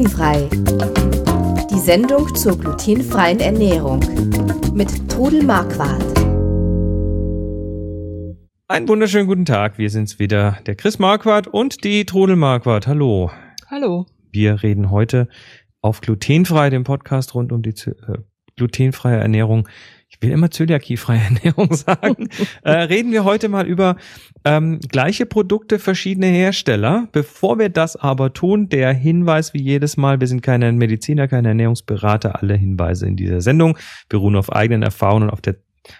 Glutenfrei. Die Sendung zur glutenfreien Ernährung mit Trudel Marquardt. Einen wunderschönen guten Tag. Wir sind's wieder, der Chris Marquardt und die Trudel Marquardt. Hallo. Hallo. Wir reden heute auf glutenfrei, dem Podcast rund um die äh, glutenfreie Ernährung ich will immer zöliakiefreie Ernährung sagen, äh, reden wir heute mal über ähm, gleiche Produkte, verschiedene Hersteller. Bevor wir das aber tun, der Hinweis wie jedes Mal, wir sind keine Mediziner, keine Ernährungsberater, alle Hinweise in dieser Sendung beruhen auf eigenen Erfahrungen und auf der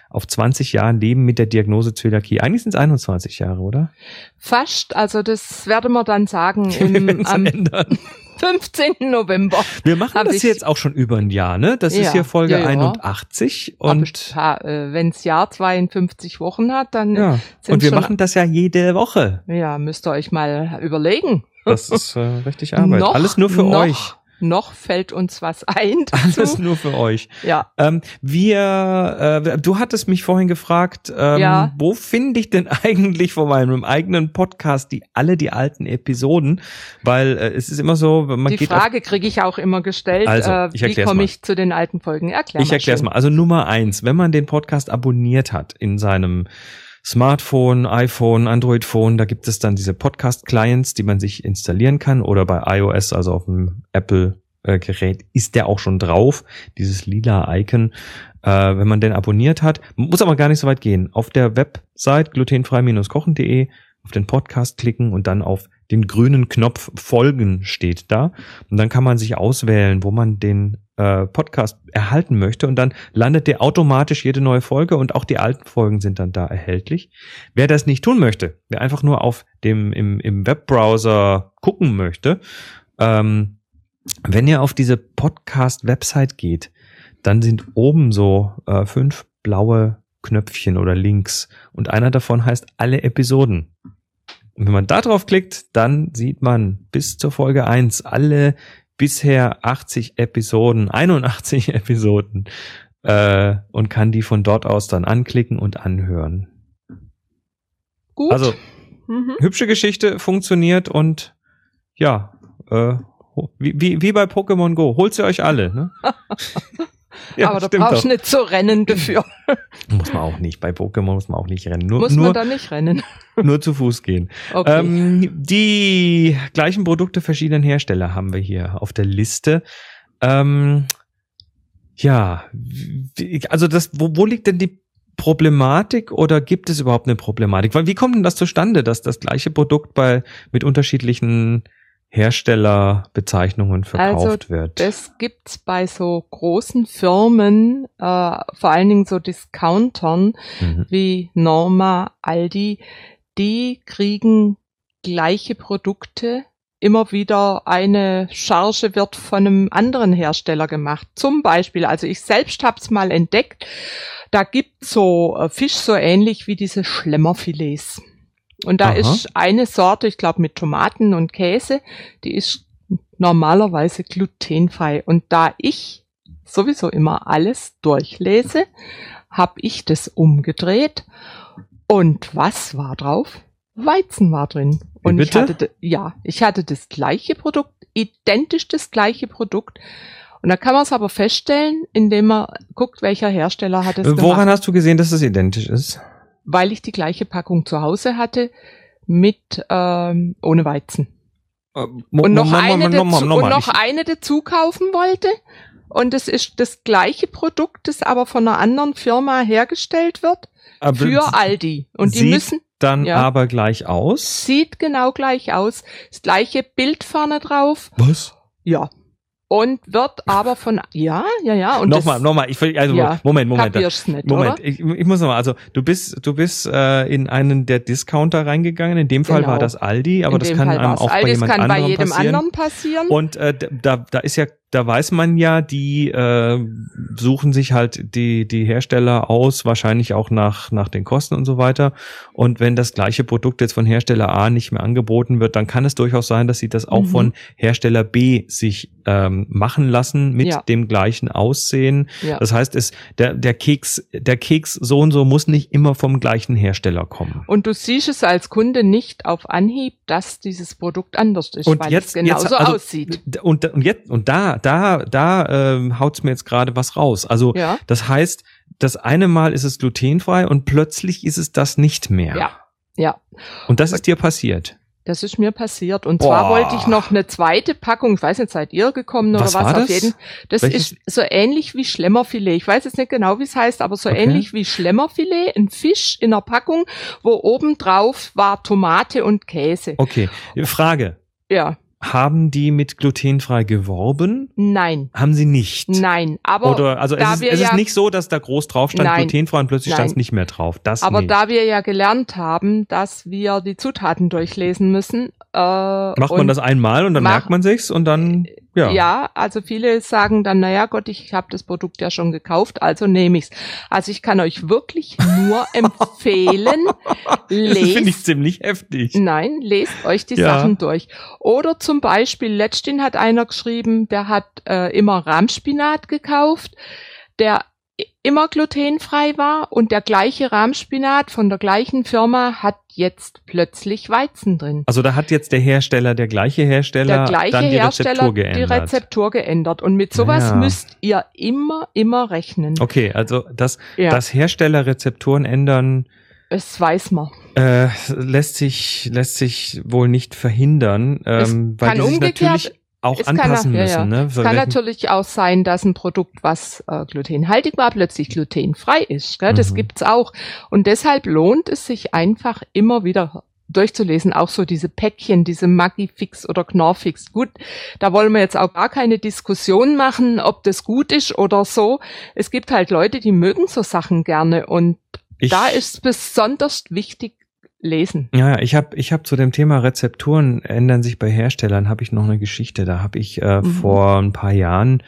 auf 20 Jahren Leben mit der Diagnose Zöliakie. Eigentlich sind es 21 Jahre, oder? Fast, also das werden wir dann sagen im, am, ändern. 15. November. Wir machen das jetzt auch schon über ein Jahr, ne? Das ja, ist hier Folge ja, ja. 81 und äh, wenn's Jahr 52 Wochen hat, dann ja. und wir machen das ja jede Woche. Ja, müsst ihr euch mal überlegen. Das ist äh, richtig Arbeit. Noch, Alles nur für noch, euch noch fällt uns was ein. Dazu. Alles nur für euch. Ja. Ähm, wir, äh, du hattest mich vorhin gefragt, ähm, ja. wo finde ich denn eigentlich von meinem eigenen Podcast die alle die alten Episoden? Weil äh, es ist immer so, man die geht Frage kriege ich auch immer gestellt. Also, äh, ich wie komme ich zu den alten Folgen? Erklär ich erkläre es mal. Also Nummer eins, wenn man den Podcast abonniert hat in seinem Smartphone, iPhone, Android-Phone, da gibt es dann diese Podcast-Clients, die man sich installieren kann oder bei iOS, also auf dem Apple-Gerät, ist der auch schon drauf, dieses lila Icon. Äh, wenn man den abonniert hat, muss aber gar nicht so weit gehen. Auf der Website glutenfrei-kochen.de auf den Podcast klicken und dann auf den grünen Knopf Folgen steht da. Und dann kann man sich auswählen, wo man den äh, Podcast erhalten möchte. Und dann landet der automatisch jede neue Folge und auch die alten Folgen sind dann da erhältlich. Wer das nicht tun möchte, wer einfach nur auf dem im, im Webbrowser gucken möchte, ähm, wenn ihr auf diese Podcast-Website geht, dann sind oben so äh, fünf blaue Knöpfchen oder Links und einer davon heißt alle Episoden. Und wenn man da drauf klickt, dann sieht man bis zur Folge eins alle bisher 80 Episoden, 81 Episoden äh, und kann die von dort aus dann anklicken und anhören. Gut. Also mhm. hübsche Geschichte, funktioniert und ja, äh, wie, wie, wie bei Pokémon Go, holt sie euch alle. Ne? Ja, aber da brauchst du nicht so rennen dafür. muss man auch nicht. Bei Pokémon muss man auch nicht rennen. Nur, muss nur, man da nicht rennen? nur zu Fuß gehen. Okay. Ähm, die gleichen Produkte verschiedenen Hersteller haben wir hier auf der Liste. Ähm, ja, also das, wo, wo liegt denn die Problematik oder gibt es überhaupt eine Problematik? Weil wie kommt denn das zustande, dass das gleiche Produkt bei mit unterschiedlichen Herstellerbezeichnungen verkauft also, wird. Das gibt's bei so großen Firmen, äh, vor allen Dingen so Discountern mhm. wie Norma, Aldi, die kriegen gleiche Produkte. Immer wieder eine Charge wird von einem anderen Hersteller gemacht. Zum Beispiel, also ich selbst hab's mal entdeckt, da gibt's so äh, Fisch so ähnlich wie diese Schlemmerfilets. Und da Aha. ist eine Sorte, ich glaube mit Tomaten und Käse, die ist normalerweise glutenfrei. Und da ich sowieso immer alles durchlese, habe ich das umgedreht. Und was war drauf? Weizen war drin. Und Bitte? ich hatte, ja, ich hatte das gleiche Produkt, identisch das gleiche Produkt. Und da kann man es aber feststellen, indem man guckt, welcher Hersteller hat es Woran gemacht. hast du gesehen, dass es identisch ist? Weil ich die gleiche Packung zu Hause hatte mit ähm, ohne Weizen. Äh, und noch, eine, dazu, und noch eine dazu kaufen wollte. Und es ist das gleiche Produkt, das aber von einer anderen Firma hergestellt wird aber für Aldi. Und die müssen dann ja, aber gleich aus. Sieht genau gleich aus. Das gleiche Bild vorne drauf. Was? Ja und wird aber von ja ja ja und nochmal nochmal ich also ja, Moment Moment nicht, Moment ich, ich muss nochmal also du bist du bist äh, in einen der Discounter reingegangen in dem Fall genau. war das Aldi aber in das kann Fall einem auch Aldi, bei jemand anderem bei jedem passieren. anderen passieren und äh, da da ist ja da weiß man ja, die äh, suchen sich halt die, die Hersteller aus, wahrscheinlich auch nach, nach den Kosten und so weiter. Und wenn das gleiche Produkt jetzt von Hersteller A nicht mehr angeboten wird, dann kann es durchaus sein, dass sie das auch mhm. von Hersteller B sich ähm, machen lassen mit ja. dem gleichen Aussehen. Ja. Das heißt, es, der, der Keks, der Keks so und so muss nicht immer vom gleichen Hersteller kommen. Und du siehst es als Kunde nicht auf Anhieb, dass dieses Produkt anders ist, und weil jetzt, es genauso jetzt, also, aussieht. Und, und jetzt, und da, da, da äh, haut's mir jetzt gerade was raus. Also ja. das heißt, das eine Mal ist es glutenfrei und plötzlich ist es das nicht mehr. Ja. Ja. Und das ist dir passiert. Das ist mir passiert. Und Boah. zwar wollte ich noch eine zweite Packung, ich weiß nicht, seid ihr gekommen oder was? was war auf jeden Das Welches? ist so ähnlich wie Schlemmerfilet. Ich weiß jetzt nicht genau, wie es heißt, aber so okay. ähnlich wie Schlemmerfilet, ein Fisch in einer Packung, wo oben drauf war Tomate und Käse. Okay. Frage. Ja. Haben die mit glutenfrei geworben? Nein. Haben sie nicht? Nein, aber Oder also es, ist, es ja, ist nicht so, dass da groß drauf stand nein, glutenfrei und plötzlich stand es nicht mehr drauf. Das aber nicht. da wir ja gelernt haben, dass wir die Zutaten durchlesen müssen, äh, macht man das einmal und dann mach, merkt man sich's und dann ja. Ja, also viele sagen dann, naja Gott, ich habe das Produkt ja schon gekauft, also nehme ich's. Also ich kann euch wirklich nur empfehlen, lest. Das finde ich ziemlich heftig. Nein, lest euch die ja. Sachen durch. Oder zum Beispiel, letztens hat einer geschrieben, der hat äh, immer Rahmspinat gekauft, der immer glutenfrei war und der gleiche Rahmspinat von der gleichen Firma hat jetzt plötzlich Weizen drin. Also da hat jetzt der Hersteller, der gleiche Hersteller, der gleiche dann die Hersteller Rezeptur geändert. die Rezeptur geändert. Und mit sowas ja. müsst ihr immer, immer rechnen. Okay, also das, ja. das Hersteller Rezepturen ändern. Es weiß man. Äh, lässt sich lässt sich wohl nicht verhindern, ähm, weil kann umgekehrt auch es anpassen kann, müssen. Ja, ja. Ne? Es kann natürlich auch sein, dass ein Produkt, was äh, glutenhaltig war, plötzlich glutenfrei ist. Gell? Das mhm. gibt's auch. Und deshalb lohnt es sich einfach immer wieder durchzulesen, auch so diese Päckchen, diese Magifix oder Knorfix. Gut, da wollen wir jetzt auch gar keine Diskussion machen, ob das gut ist oder so. Es gibt halt Leute, die mögen so Sachen gerne und ich, da ist besonders wichtig, lesen. Ja, ich habe ich hab zu dem Thema Rezepturen ändern sich bei Herstellern, habe ich noch eine Geschichte. Da habe ich äh, mhm. vor ein paar Jahren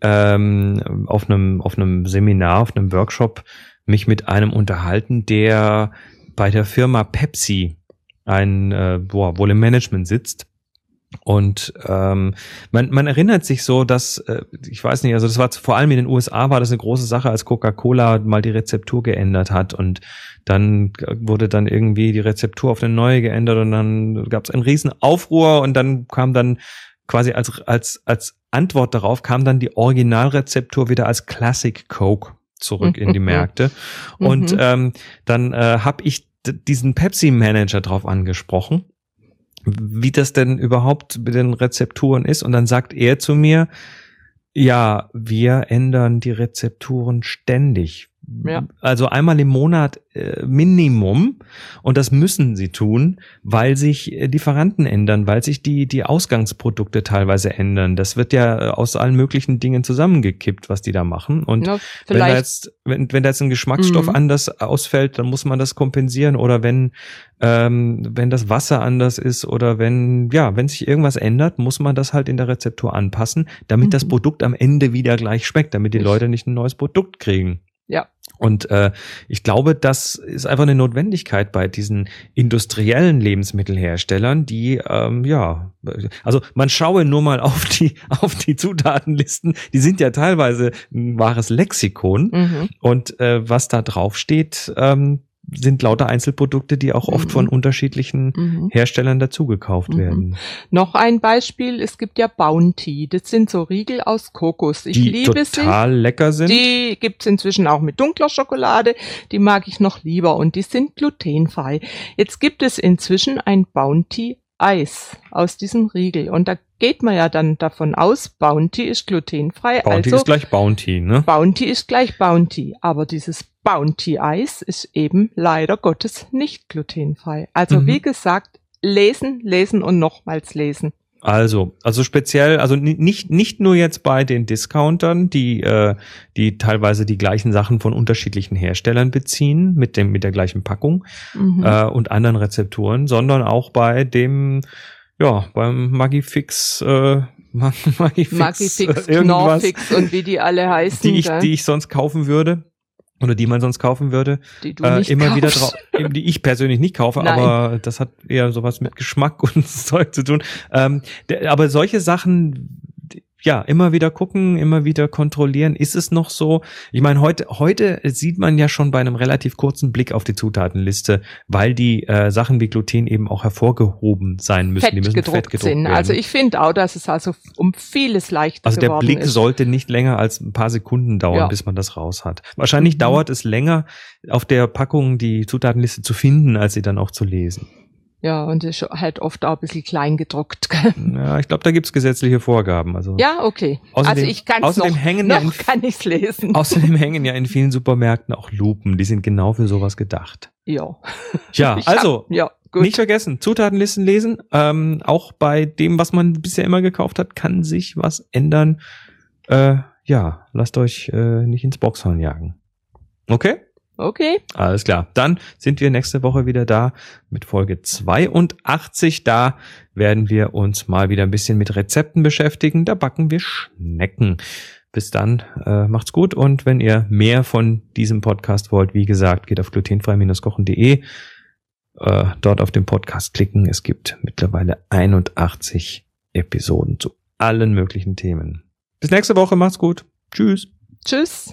ähm, auf einem auf einem Seminar, auf einem Workshop mich mit einem unterhalten, der bei der Firma Pepsi ein äh, boah, wohl im Management sitzt und ähm, man, man erinnert sich so, dass, äh, ich weiß nicht, also das war vor allem in den USA war das eine große Sache, als Coca-Cola mal die Rezeptur geändert hat und dann wurde dann irgendwie die Rezeptur auf eine neue geändert und dann gab es einen riesen Aufruhr und dann kam dann quasi als, als, als Antwort darauf kam dann die Originalrezeptur wieder als Classic Coke zurück in die Märkte. Und mhm. ähm, dann äh, habe ich diesen Pepsi-Manager drauf angesprochen wie das denn überhaupt mit den Rezepturen ist. Und dann sagt er zu mir, ja, wir ändern die Rezepturen ständig. Ja. Also einmal im Monat äh, Minimum und das müssen sie tun, weil sich äh, Lieferanten ändern, weil sich die die Ausgangsprodukte teilweise ändern. Das wird ja äh, aus allen möglichen Dingen zusammengekippt, was die da machen. Und ja, wenn da jetzt wenn, wenn da jetzt ein Geschmacksstoff mhm. anders ausfällt, dann muss man das kompensieren oder wenn ähm, wenn das Wasser anders ist oder wenn ja wenn sich irgendwas ändert, muss man das halt in der Rezeptur anpassen, damit mhm. das Produkt am Ende wieder gleich schmeckt, damit die Leute nicht ein neues Produkt kriegen. Ja. Und äh, ich glaube, das ist einfach eine Notwendigkeit bei diesen industriellen Lebensmittelherstellern, die ähm, ja, also man schaue nur mal auf die auf die Zutatenlisten, die sind ja teilweise ein wahres Lexikon mhm. und äh, was da drauf steht, ähm, sind lauter Einzelprodukte, die auch oft mhm. von unterschiedlichen mhm. Herstellern dazugekauft mhm. werden. Noch ein Beispiel, es gibt ja Bounty. Das sind so Riegel aus Kokos. Ich die liebe total sie. lecker sind. Die gibt's inzwischen auch mit dunkler Schokolade. Die mag ich noch lieber und die sind glutenfrei. Jetzt gibt es inzwischen ein Bounty Eis aus diesem Riegel. Und da geht man ja dann davon aus, Bounty ist glutenfrei. Bounty also, ist gleich Bounty, ne? Bounty ist gleich Bounty. Aber dieses Bounty-Eis ist eben leider Gottes nicht glutenfrei. Also mhm. wie gesagt, lesen, lesen und nochmals lesen. Also, also speziell, also nicht nicht nur jetzt bei den Discountern, die äh, die teilweise die gleichen Sachen von unterschiedlichen Herstellern beziehen mit dem mit der gleichen Packung mhm. äh, und anderen Rezepturen, sondern auch bei dem ja beim Magifix äh, Magifix, Magifix Knorfix und wie die alle heißen. Die ich, die ich sonst kaufen würde oder die man sonst kaufen würde, die du äh, immer kaufst. wieder drauf, die ich persönlich nicht kaufe, Nein. aber das hat eher sowas mit Geschmack und Zeug zu tun. Ähm, der, aber solche Sachen, ja, immer wieder gucken, immer wieder kontrollieren. Ist es noch so? Ich meine, heute, heute sieht man ja schon bei einem relativ kurzen Blick auf die Zutatenliste, weil die äh, Sachen wie Gluten eben auch hervorgehoben sein müssen. Fett die müssen gedruckt fett gedruckt sind. werden. Also ich finde auch, dass es also um vieles leichter Also der geworden Blick ist. sollte nicht länger als ein paar Sekunden dauern, Ja. bis man das raus hat. Wahrscheinlich Mhm. dauert es länger, auf der Packung die Zutatenliste zu finden, als sie dann auch zu lesen. Ja, und ist halt oft auch ein bisschen klein gedruckt. Ja, ich glaube, da gibt's gesetzliche Vorgaben. Also Ja, okay. Außerdem- also ich kann es außerdem noch, hängen ja noch in- kann ich's lesen. außerdem hängen ja in vielen Supermärkten auch Lupen. Die sind genau für sowas gedacht. ja. Ja, Ich hab- also ja, gut. nicht vergessen, Zutatenlisten lesen. Ähm, auch bei dem, was man bisher immer gekauft hat, kann sich was ändern. Äh, ja, lasst euch äh, nicht ins Boxhorn jagen. Okay? Okay. Alles klar. Dann sind wir nächste Woche wieder da mit Folge 82. Da werden wir uns mal wieder ein bisschen mit Rezepten beschäftigen. Da backen wir Schnecken. Bis dann, äh, macht's gut und wenn ihr mehr von diesem Podcast wollt, wie gesagt, geht auf glutenfrei-kochen.de, äh, dort auf den Podcast klicken. Es gibt mittlerweile 81 Episoden zu allen möglichen Themen. Bis nächste Woche, macht's gut. Tschüss. Tschüss.